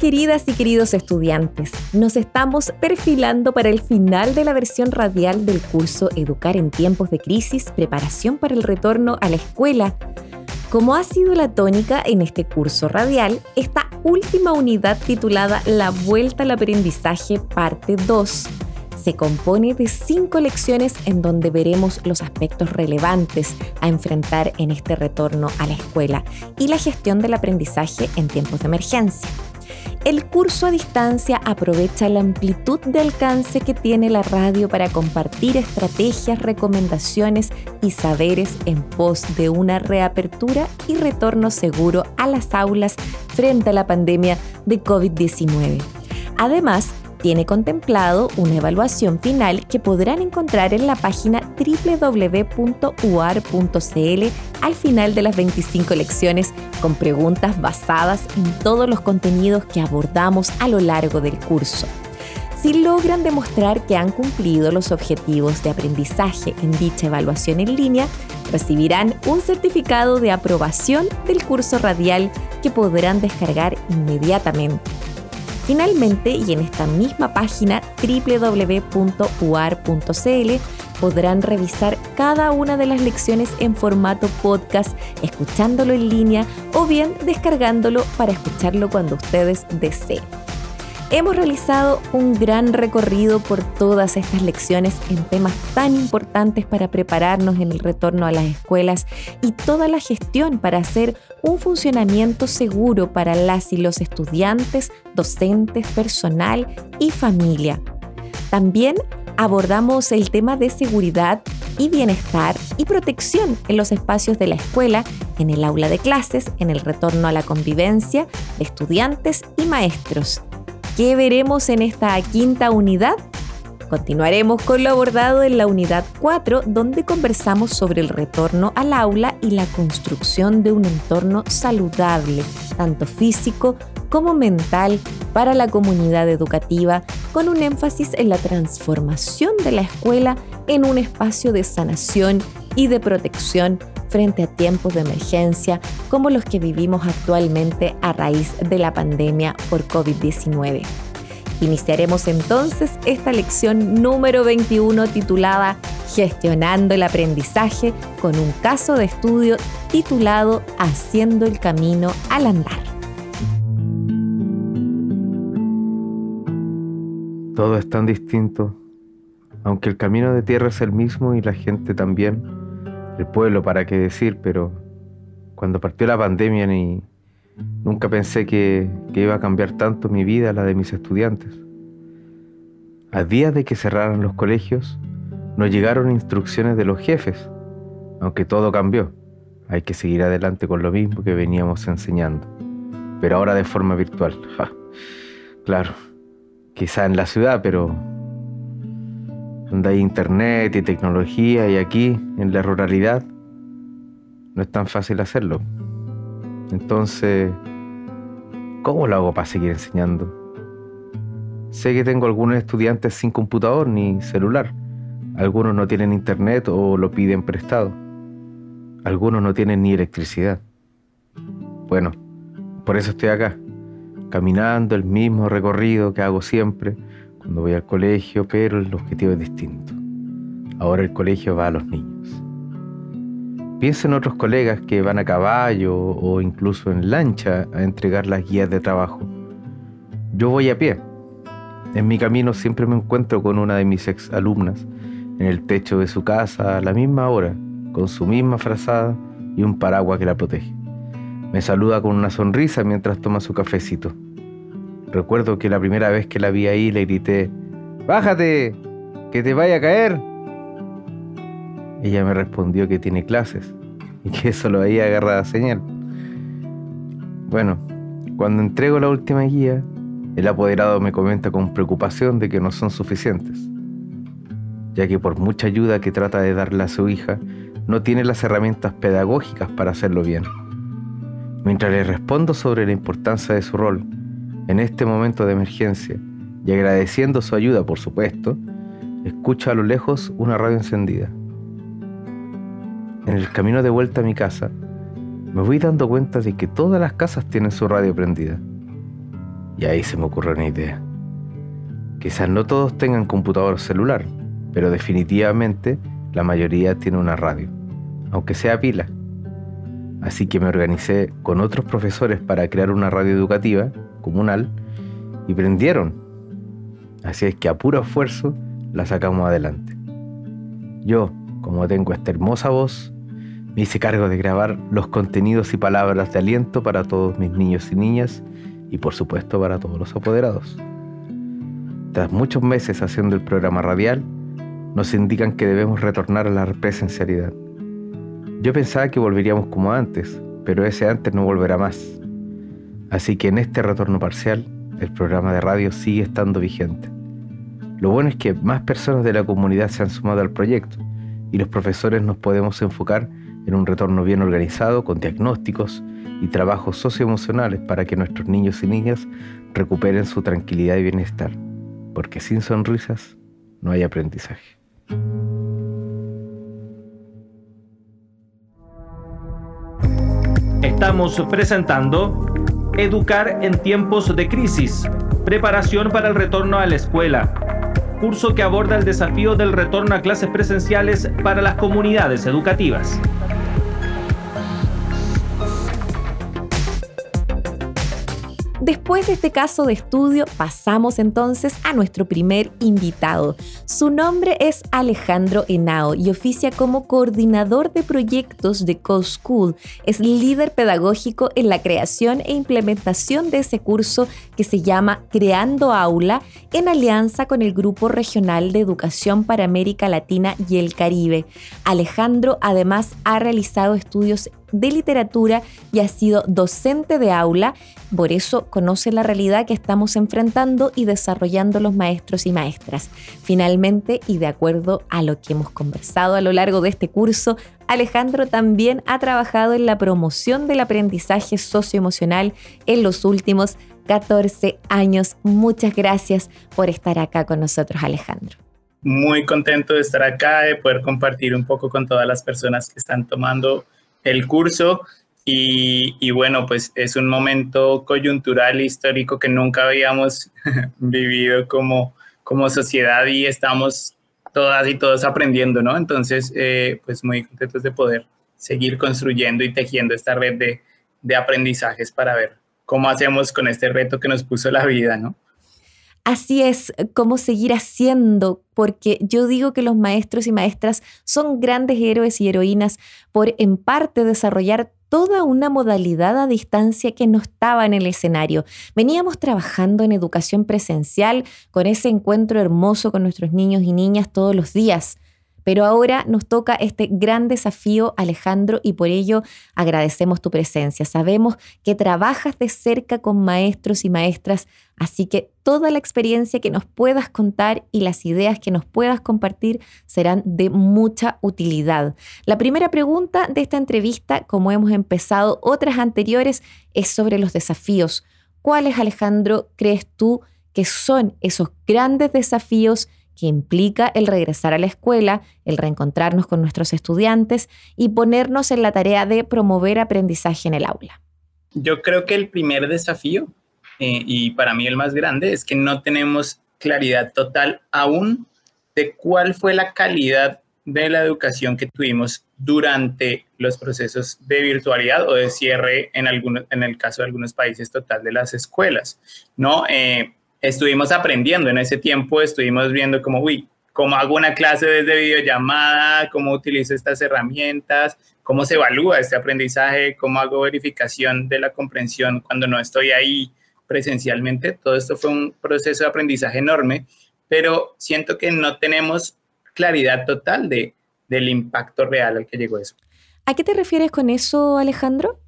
Queridas y queridos estudiantes? Nos estamos perfilando para el final de la versión radial del curso Educar en tiempos de crisis, preparación para el retorno a la escuela. Como ha sido la tónica en este curso radial, esta última unidad titulada La Vuelta al Aprendizaje Parte 2 se compone de cinco lecciones en donde veremos los aspectos relevantes a enfrentar en este retorno a la escuela y la gestión del aprendizaje en tiempos de emergencia. El curso a distancia aprovecha la amplitud de alcance que tiene la radio para compartir estrategias, recomendaciones y saberes en pos de una reapertura y retorno seguro a las aulas frente a la pandemia de COVID-19. Además, tiene contemplado una evaluación final que podrán encontrar en la página www.uar.cl al final de las 25 lecciones con preguntas basadas en todos los contenidos que abordamos a lo largo del curso. Si logran demostrar que han cumplido los objetivos de aprendizaje en dicha evaluación en línea, recibirán un certificado de aprobación del curso radial que podrán descargar inmediatamente. Finalmente, y en esta misma página www.uar.cl, podrán revisar cada una de las lecciones en formato podcast, escuchándolo en línea o bien descargándolo para escucharlo cuando ustedes deseen. Hemos realizado un gran recorrido por todas estas lecciones en temas tan importantes para prepararnos en el retorno a las escuelas y toda la gestión para hacer un funcionamiento seguro para las y los estudiantes, docentes, personal y familia. También abordamos el tema de seguridad y bienestar y protección en los espacios de la escuela, en el aula de clases, en el retorno a la convivencia de estudiantes y maestros. ¿Qué veremos en esta quinta unidad? Continuaremos con lo abordado en la unidad 4, donde conversamos sobre el retorno al aula y la construcción de un entorno saludable, tanto físico como mental, para la comunidad educativa, con un énfasis en la transformación de la escuela en un espacio de sanación y de protección frente a tiempos de emergencia como los que vivimos actualmente a raíz de la pandemia por COVID-19. Iniciaremos entonces esta lección número 21 titulada Gestionando el aprendizaje con un caso de estudio titulado Haciendo el camino al andar. Todo es tan distinto, aunque el camino de tierra es el mismo y la gente también el pueblo, para qué decir, pero cuando partió la pandemia ni, nunca pensé que, que iba a cambiar tanto mi vida, la de mis estudiantes. A días de que cerraran los colegios, nos llegaron instrucciones de los jefes, aunque todo cambió. Hay que seguir adelante con lo mismo que veníamos enseñando, pero ahora de forma virtual. claro, quizá en la ciudad, pero donde hay internet y tecnología y aquí, en la ruralidad, no es tan fácil hacerlo. Entonces, ¿cómo lo hago para seguir enseñando? Sé que tengo algunos estudiantes sin computador ni celular. Algunos no tienen internet o lo piden prestado. Algunos no tienen ni electricidad. Bueno, por eso estoy acá, caminando el mismo recorrido que hago siempre, cuando voy al colegio, pero el objetivo es distinto. Ahora el colegio va a los niños. Pienso en otros colegas que van a caballo o incluso en lancha a entregar las guías de trabajo. Yo voy a pie. En mi camino siempre me encuentro con una de mis ex alumnas en el techo de su casa a la misma hora, con su misma frazada y un paraguas que la protege. Me saluda con una sonrisa mientras toma su cafecito. Recuerdo que la primera vez que la vi ahí le grité, ¡Bájate! ¡Que te vaya a caer! Ella me respondió que tiene clases y que solo ahí agarra señal. Bueno, cuando entrego la última guía, el apoderado me comenta con preocupación de que no son suficientes, ya que por mucha ayuda que trata de darle a su hija, no tiene las herramientas pedagógicas para hacerlo bien. Mientras le respondo sobre la importancia de su rol en este momento de emergencia y agradeciendo su ayuda, por supuesto, escucho a lo lejos una radio encendida. En el camino de vuelta a mi casa, me voy dando cuenta de que todas las casas tienen su radio prendida. Y ahí se me ocurre una idea. Quizás no todos tengan computador celular, pero definitivamente la mayoría tiene una radio, aunque sea pila. Así que me organicé con otros profesores para crear una radio educativa comunal y prendieron. Así es que a puro esfuerzo la sacamos adelante. Yo, como tengo esta hermosa voz, me hice cargo de grabar los contenidos y palabras de aliento para todos mis niños y niñas y por supuesto para todos los apoderados. Tras muchos meses haciendo el programa radial, nos indican que debemos retornar a la presencialidad. Yo pensaba que volveríamos como antes, pero ese antes no volverá más. Así que en este retorno parcial, el programa de radio sigue estando vigente. Lo bueno es que más personas de la comunidad se han sumado al proyecto y los profesores nos podemos enfocar en un retorno bien organizado con diagnósticos y trabajos socioemocionales para que nuestros niños y niñas recuperen su tranquilidad y bienestar, porque sin sonrisas no hay aprendizaje. Estamos presentando Educar en tiempos de crisis, preparación para el retorno a la escuela, curso que aborda el desafío del retorno a clases presenciales para las comunidades educativas. Después de este caso de estudio, pasamos entonces a nuestro primer invitado. Su nombre es Alejandro Henao y oficia como coordinador de proyectos de CoSchool. Es líder pedagógico en la creación e implementación de ese curso que se llama Creando Aula en alianza con el Grupo Regional de Educación para América Latina y el Caribe. Alejandro además ha realizado estudios de literatura y ha sido docente de aula, por eso conoce la realidad que estamos enfrentando y desarrollando los maestros y maestras. Finalmente, y de acuerdo a lo que hemos conversado a lo largo de este curso, Alejandro también ha trabajado en la promoción del aprendizaje socioemocional en los últimos 14 años. Muchas gracias por estar acá con nosotros, Alejandro. Muy contento de estar acá, de poder compartir un poco con todas las personas que están tomando el curso y, bueno, pues es un momento coyuntural histórico que nunca habíamos vivido como, como sociedad y estamos todas y todos aprendiendo, ¿no? Entonces, eh, pues muy contentos de poder seguir construyendo y tejiendo esta red de, de aprendizajes para ver cómo hacemos con este reto que nos puso la vida, ¿no? Así es, cómo seguir haciendo, porque yo digo que los maestros y maestras son grandes héroes y heroínas por en parte desarrollar toda una modalidad a distancia que no estaba en el escenario. Veníamos trabajando en educación presencial con ese encuentro hermoso con nuestros niños y niñas todos los días. Pero ahora nos toca este gran desafío, Alejandro, y por ello agradecemos tu presencia. Sabemos que trabajas de cerca con maestros y maestras, así que toda la experiencia que nos puedas contar y las ideas que nos puedas compartir serán de mucha utilidad. La primera pregunta de esta entrevista, como hemos empezado otras anteriores, es sobre los desafíos. ¿Cuáles, Alejandro, crees tú que son esos grandes desafíos que implica el regresar a la escuela, el reencontrarnos con nuestros estudiantes y ponernos en la tarea de promover aprendizaje en el aula? Yo creo que el primer desafío, eh, y para mí el más grande, es que no tenemos claridad total aún de cuál fue la calidad de la educación que tuvimos durante los procesos de virtualidad o de cierre en, en el caso de algunos países total de las escuelas. ¿no? Eh, estuvimos aprendiendo en ese tiempo, estuvimos viendo como, uy, cómo hago una clase desde videollamada, cómo utilizo estas herramientas, cómo se evalúa este aprendizaje, cómo hago verificación de la comprensión cuando no estoy ahí presencialmente. Todo esto fue un proceso de aprendizaje enorme, pero siento que no tenemos claridad total de, del impacto real al que llegó eso. ¿A qué te refieres con eso, Alejandro?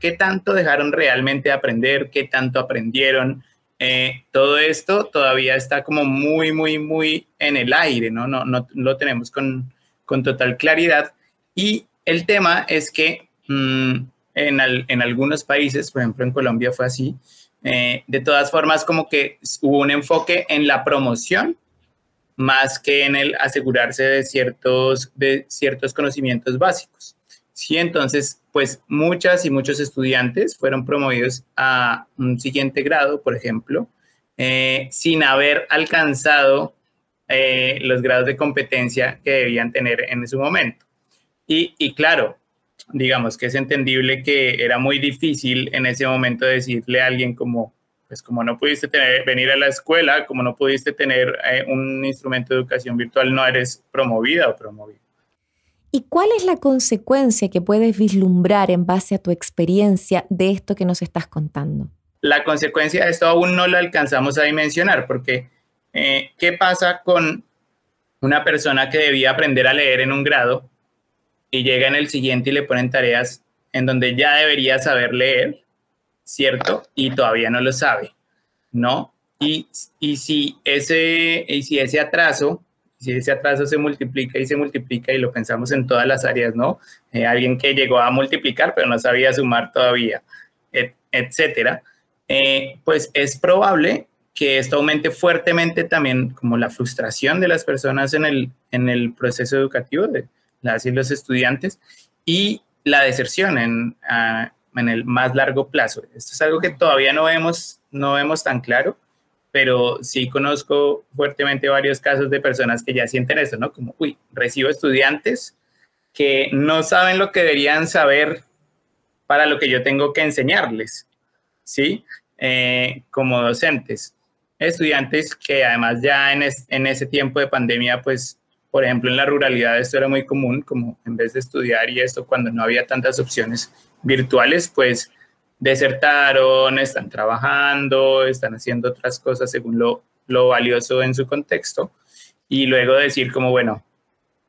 ¿Qué tanto dejaron realmente aprender? ¿Qué tanto aprendieron? Eh, todo esto todavía está como muy, muy, muy en el aire, ¿no? No, no, lo tenemos con, con, total claridad. Y el tema es que mm, en, en, algunos países, por ejemplo en Colombia fue así, eh, de todas formas como que hubo un enfoque en la promoción más que en el asegurarse de ciertos, de ciertos conocimientos básicos. Sí, entonces, pues muchas y muchos estudiantes fueron promovidos a un siguiente grado, por ejemplo, eh, sin haber alcanzado eh, los grados de competencia que debían tener en su momento. Y, y, claro, digamos que es entendible que era muy difícil en ese momento decirle a alguien como, pues como no pudiste tener, venir a la escuela, como no pudiste tener eh, un instrumento de educación virtual, no eres promovida o promovido. ¿Y cuál es la consecuencia que puedes vislumbrar en base a tu experiencia de esto que nos estás contando? La consecuencia de esto aún no la alcanzamos a dimensionar, porque eh, ¿qué pasa con una persona que debía aprender a leer en un grado y llega en el siguiente y le ponen tareas en donde ya debería saber leer, ¿cierto? Y todavía no lo sabe, ¿no? Y, y, si, ese, y si ese atraso si ese atraso se multiplica y se multiplica y lo pensamos en todas las áreas, ¿no? Eh, alguien que llegó a multiplicar pero no sabía sumar todavía, etcétera, eh, pues es probable que esto aumente fuertemente también como la frustración de las personas en el, en el proceso educativo de las y los estudiantes y la deserción en, ah, en el más largo plazo. Esto es algo que todavía no vemos, no vemos tan claro, pero sí conozco fuertemente varios casos de personas que ya sienten eso, ¿no? Como, uy, recibo estudiantes que no saben lo que deberían saber para lo que yo tengo que enseñarles, ¿sí? Eh, como docentes. Estudiantes que además ya en, en ese tiempo de pandemia, pues, por ejemplo, en la ruralidad esto era muy común, como en vez de estudiar y esto, cuando no había tantas opciones virtuales, pues desertaron, están trabajando, están haciendo otras cosas según lo, lo valioso en su contexto, y luego decir como, bueno,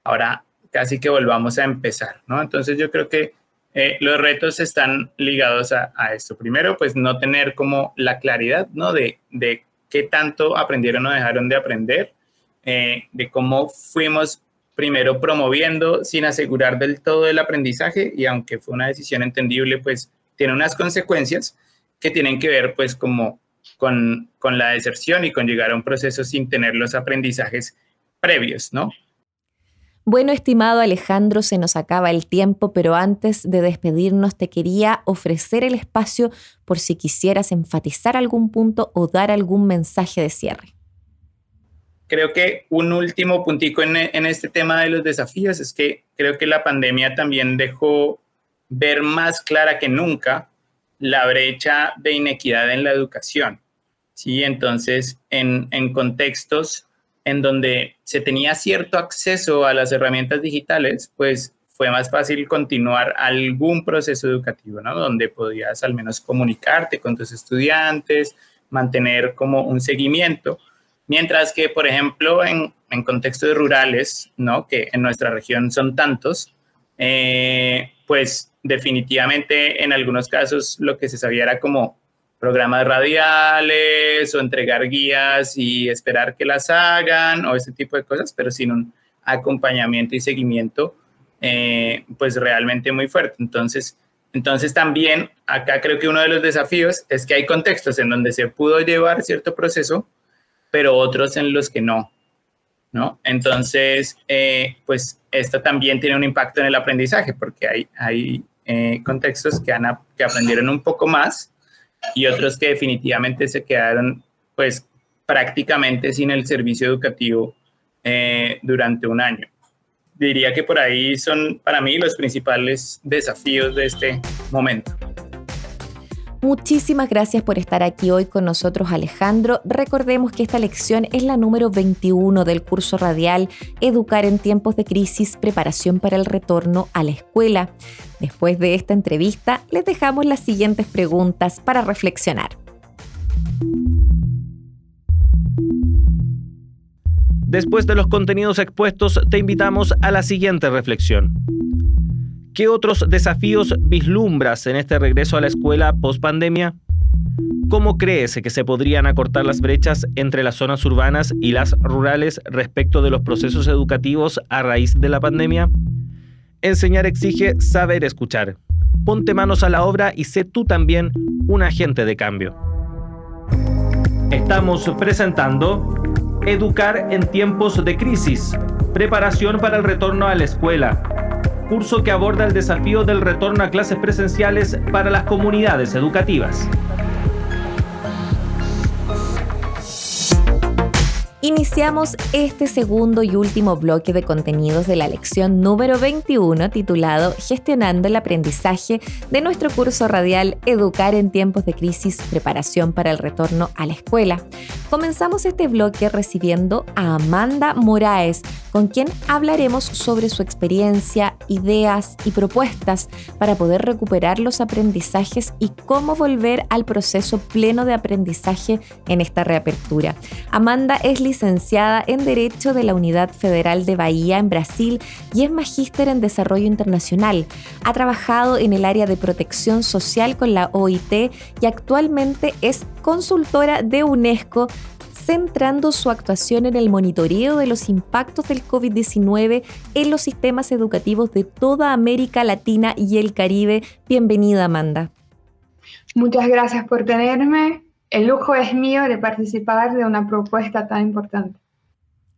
ahora casi que volvamos a empezar, ¿no? Entonces yo creo que eh, los retos están ligados a, a, esto. Primero, pues no tener como la claridad, ¿no? De, de qué tanto aprendieron o dejaron de aprender, eh, de cómo fuimos primero promoviendo sin asegurar del todo el aprendizaje y aunque fue una decisión entendible, pues tiene unas consecuencias que tienen que ver pues como con, con la deserción y con llegar a un proceso sin tener los aprendizajes previos, ¿no? Bueno, estimado Alejandro, se nos acaba el tiempo, pero antes de despedirnos te quería ofrecer el espacio por si quisieras enfatizar algún punto o dar algún mensaje de cierre. Creo que un último puntico en, en este tema de los desafíos es que creo que la pandemia también dejó ver más clara que nunca la brecha de inequidad en la educación. ¿sí? Entonces, en, contextos en donde se tenía cierto acceso a las herramientas digitales, pues fue más fácil continuar algún proceso educativo, ¿no? Donde podías al menos comunicarte con tus estudiantes, mantener como un seguimiento. Mientras que, por ejemplo, en, en contextos rurales, ¿no? Que en nuestra región son tantos, eh, pues definitivamente en algunos casos lo que se sabía era como programas radiales o entregar guías y esperar que las hagan o este tipo de cosas, pero sin un acompañamiento y seguimiento eh, pues realmente muy fuerte. Entonces, entonces también acá creo que uno de los desafíos es que hay contextos en donde se pudo llevar cierto proceso, pero otros en los que no. ¿no? Entonces, eh, pues esto también tiene un impacto en el aprendizaje porque hay, hay eh, contextos que, han, que aprendieron un poco más y otros que definitivamente se quedaron pues prácticamente sin el servicio educativo eh, durante un año. Diría que por ahí son para mí los principales desafíos de este momento. Muchísimas gracias por estar aquí hoy con nosotros, Alejandro. Recordemos que esta lección es la número 21 del curso radial Educar en tiempos de crisis, preparación para el retorno a la escuela. Después de esta entrevista, les dejamos las siguientes preguntas para reflexionar. Después de los contenidos expuestos, te invitamos a la siguiente reflexión. ¿Qué otros desafíos vislumbras en este regreso a la escuela post pandemia? ¿Cómo crees que se podrían acortar las brechas entre las zonas urbanas y las rurales respecto de los procesos educativos a raíz de la pandemia? Enseñar exige saber escuchar. Ponte manos a la obra y sé tú también un agente de cambio. Estamos presentando Educar en tiempos de crisis, preparación para el retorno a la escuela, curso que aborda el desafío del retorno a clases presenciales para las comunidades educativas. Iniciamos este segundo y último bloque de contenidos de la lección número 21 titulado Gestionando el aprendizaje de nuestro curso radial Educar en tiempos de crisis, preparación para el retorno a la escuela. Comenzamos este bloque recibiendo a Amanda Moraes, con quien hablaremos sobre su experiencia, ideas y propuestas para poder recuperar los aprendizajes y cómo volver al proceso pleno de aprendizaje en esta reapertura. Amanda es licenciada en Derecho de la Unidad Federal de Bahía en Brasil y es magíster en Desarrollo Internacional. Ha trabajado en el área de protección social con la OIT y actualmente es consultora de UNESCO centrando su actuación en el monitoreo de los impactos del COVID-19 en los sistemas educativos de toda América Latina y el Caribe. Bienvenida, Amanda. Muchas gracias por tenerme el lujo es mío de participar de una propuesta tan importante.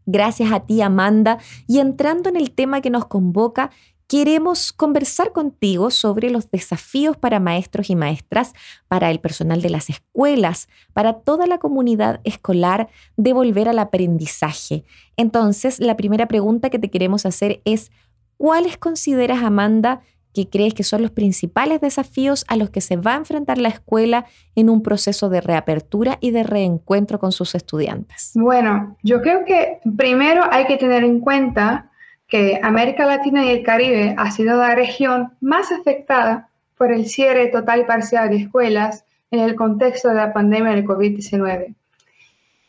Gracias a ti, Amanda. Y entrando en el tema que nos convoca, queremos conversar contigo sobre los desafíos para maestros y maestras, para el personal de las escuelas, para toda la comunidad escolar de volver al aprendizaje. Entonces, la primera pregunta que te queremos hacer es, ¿cuáles consideras, Amanda, que crees que son los principales desafíos a los que se va a enfrentar la escuela en un proceso de reapertura y de reencuentro con sus estudiantes? Bueno, yo creo que primero hay que tener en cuenta que América Latina y el Caribe ha sido la región más afectada por el cierre total y parcial de escuelas en el contexto de la pandemia del COVID-19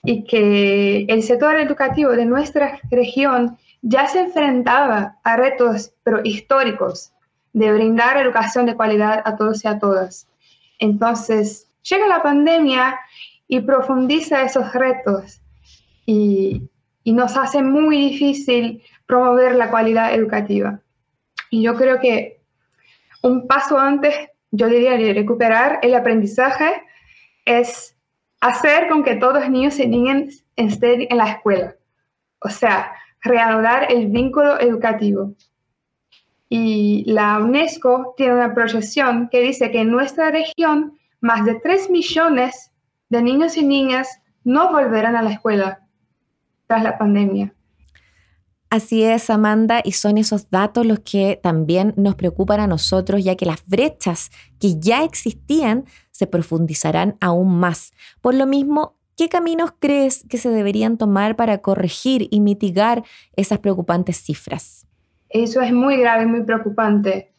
y que el sector educativo de nuestra región ya se enfrentaba a retos pero históricos de brindar educación de calidad a todos y a todas. Entonces, llega la pandemia y profundiza esos retos y, nos hace muy difícil promover la calidad educativa. Y yo creo que un paso antes, yo diría, de recuperar el aprendizaje es hacer con que todos los niños y niñas estén en la escuela. O sea, reanudar el vínculo educativo. Y la UNESCO tiene una proyección que dice que en nuestra región más de 3 millones de niños y niñas no volverán a la escuela tras la pandemia. Así es, Amanda, y son esos datos los que también nos preocupan a nosotros, ya que las brechas que ya existían se profundizarán aún más. Por lo mismo, ¿qué caminos crees que se deberían tomar para corregir y mitigar esas preocupantes cifras? Eso es muy grave, muy preocupante.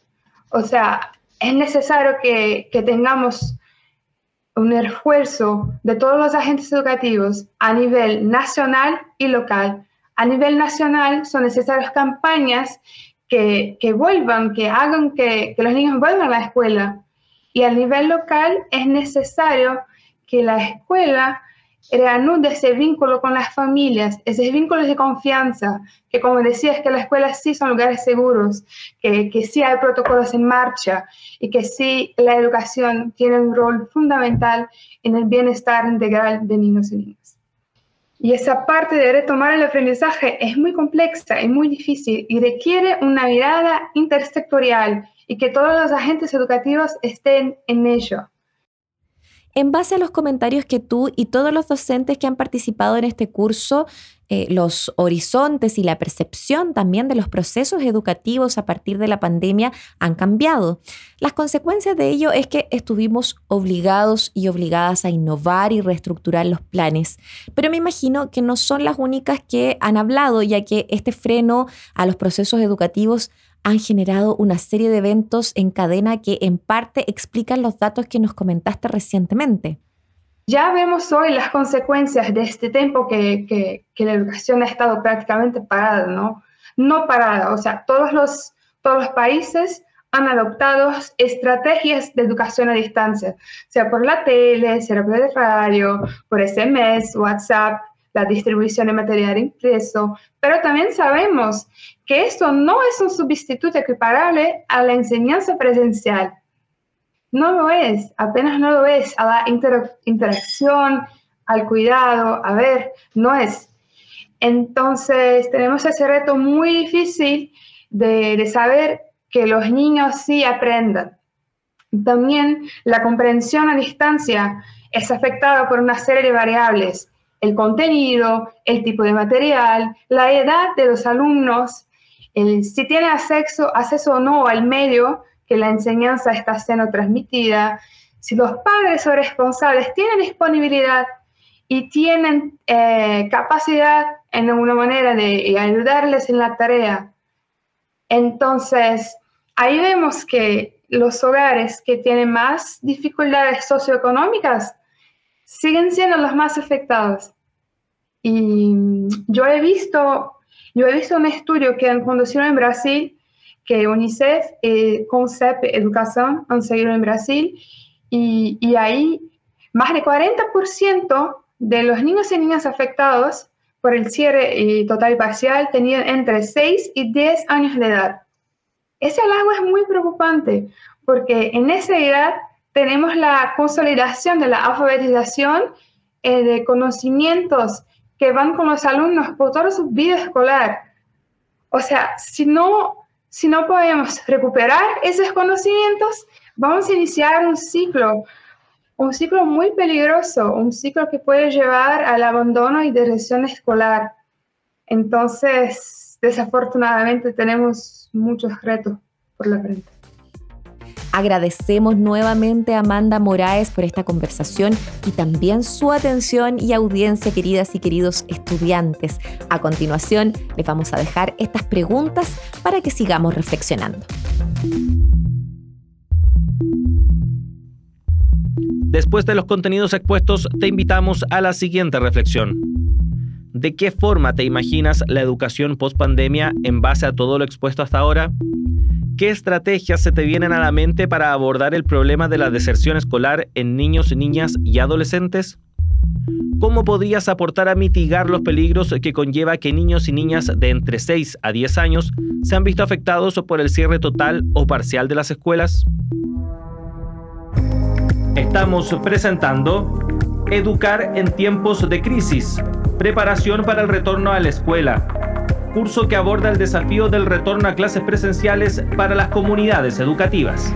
O sea, es necesario que, que tengamos un esfuerzo de todos los agentes educativos a nivel nacional y local. A nivel nacional son necesarias campañas que, que vuelvan, que hagan que, que, los niños vuelvan a la escuela. Y a nivel local es necesario que la escuela reanude ese vínculo con las familias, ese vínculos de confianza, que como decías, que las escuelas sí son lugares seguros, que, que sí hay protocolos en marcha y que sí la educación tiene un rol fundamental en el bienestar integral de niños y niñas. Y esa parte de retomar el aprendizaje es muy compleja y muy difícil y requiere una mirada intersectorial y que todos los agentes educativos estén en ello. En base a los comentarios que tú y todos los docentes que han participado en este curso, eh, los horizontes y la percepción también de los procesos educativos a partir de la pandemia han cambiado. Las consecuencias de ello es que estuvimos obligados y obligadas a innovar y reestructurar los planes. Pero me imagino que no son las únicas que han hablado, ya que este freno a los procesos educativos han generado una serie de eventos en cadena que en parte explican los datos que nos comentaste recientemente. Ya vemos hoy las consecuencias de este tiempo que, que, la educación ha estado prácticamente parada, ¿no? No parada, o sea, todos los, todos los países han adoptado estrategias de educación a distancia, sea por la tele, sea por el radio, por SMS, WhatsApp, la distribución de material impreso, pero también sabemos que esto no es un sustituto equiparable a la enseñanza presencial. No lo es, apenas no lo es, a la interacción, al cuidado, a ver, no es. Entonces tenemos ese reto muy difícil de, de saber que los niños sí aprendan. También la comprensión a distancia es afectada por una serie de variables, el contenido, el tipo de material, la edad de los alumnos, si tiene acceso, acceso o no al medio que la enseñanza está siendo transmitida, si los padres o responsables tienen disponibilidad y tienen eh, capacidad en alguna manera de ayudarles en la tarea. Entonces, ahí vemos que los hogares que tienen más dificultades socioeconómicas siguen siendo los más afectados. Y yo he visto, yo he visto un estudio que han conducido en Brasil, que UNICEF y CONCEP Educación han seguido en Brasil, y, y ahí más de 40% de los niños y niñas afectados por el cierre total y parcial tenían entre 6 y 10 años de edad. Ese halago es muy preocupante porque en esa edad tenemos la consolidación de la alfabetización eh, de conocimientos que van con los alumnos por toda su vida escolar. O sea, si no, si no podemos recuperar esos conocimientos, vamos a iniciar un ciclo, un ciclo muy peligroso, un ciclo que puede llevar al abandono y deserción escolar. Entonces, desafortunadamente tenemos muchos retos por la frente. Agradecemos nuevamente a Amanda Moraes por esta conversación y también su atención y audiencia, queridas y queridos estudiantes. A continuación, les vamos a dejar estas preguntas para que sigamos reflexionando. Después de los contenidos expuestos, te invitamos a la siguiente reflexión. ¿De qué forma te imaginas la educación post pandemia en base a todo lo expuesto hasta ahora? ¿Qué estrategias se te vienen a la mente para abordar el problema de la deserción escolar en niños, niñas y adolescentes? ¿Cómo podrías aportar a mitigar los peligros que conlleva que niños y niñas de entre 6 a 10 años se han visto afectados por el cierre total o parcial de las escuelas? Estamos presentando Educar en tiempos de crisis, preparación para el retorno a la escuela curso que aborda el desafío del retorno a clases presenciales para las comunidades educativas.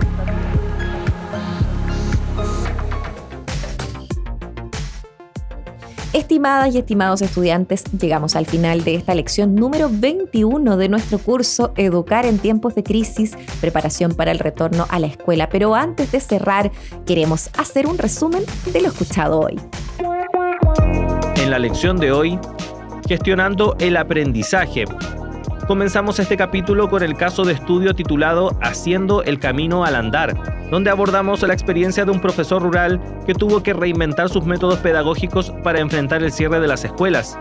Estimadas y estimados estudiantes, llegamos al final de esta lección número 21 de nuestro curso Educar en tiempos de crisis, preparación para el retorno a la escuela. Pero antes de cerrar, queremos hacer un resumen de lo escuchado hoy. En la lección de hoy gestionando el aprendizaje. Comenzamos este capítulo con el caso de estudio titulado Haciendo el camino al andar, donde abordamos la experiencia de un profesor rural que tuvo que reinventar sus métodos pedagógicos para enfrentar el cierre de las escuelas.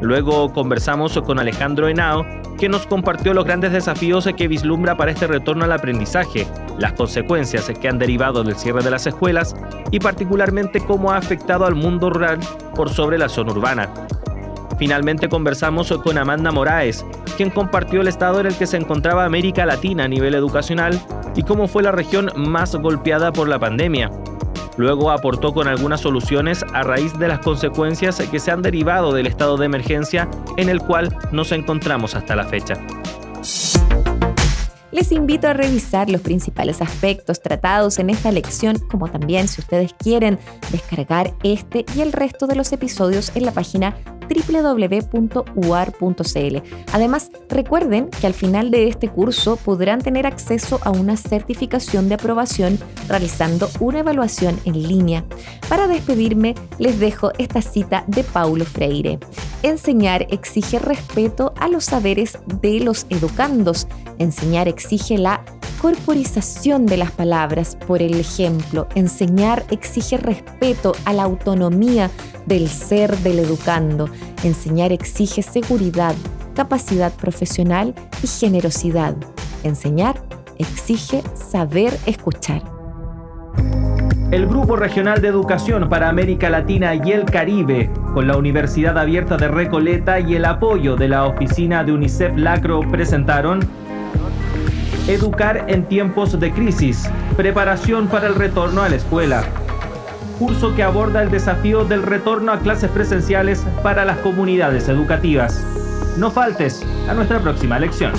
Luego conversamos con Alejandro Henao, que nos compartió los grandes desafíos que vislumbra para este retorno al aprendizaje, las consecuencias que han derivado del cierre de las escuelas y particularmente cómo ha afectado al mundo rural por sobre la zona urbana. Finalmente conversamos con Amanda Moraes, quien compartió el estado en el que se encontraba América Latina a nivel educacional y cómo fue la región más golpeada por la pandemia. Luego aportó con algunas soluciones a raíz de las consecuencias que se han derivado del estado de emergencia en el cual nos encontramos hasta la fecha les invito a revisar los principales aspectos tratados en esta lección, como también si ustedes quieren descargar este y el resto de los episodios en la página www.uar.cl. Además, recuerden que al final de este curso podrán tener acceso a una certificación de aprobación realizando una evaluación en línea. Para despedirme, les dejo esta cita de Paulo Freire. Enseñar exige respeto a los saberes de los educandos. Enseñar exige la corporización de las palabras, por el ejemplo. Enseñar exige respeto a la autonomía del ser del educando. Enseñar exige seguridad, capacidad profesional y generosidad. Enseñar exige saber escuchar. El Grupo Regional de Educación para América Latina y el Caribe, con la Universidad Abierta de Recoleta y el apoyo de la oficina de UNICEF Lacro, presentaron Educar en tiempos de crisis, preparación para el retorno a la escuela. Curso que aborda el desafío del retorno a clases presenciales para las comunidades educativas. No faltes a nuestra próxima lección.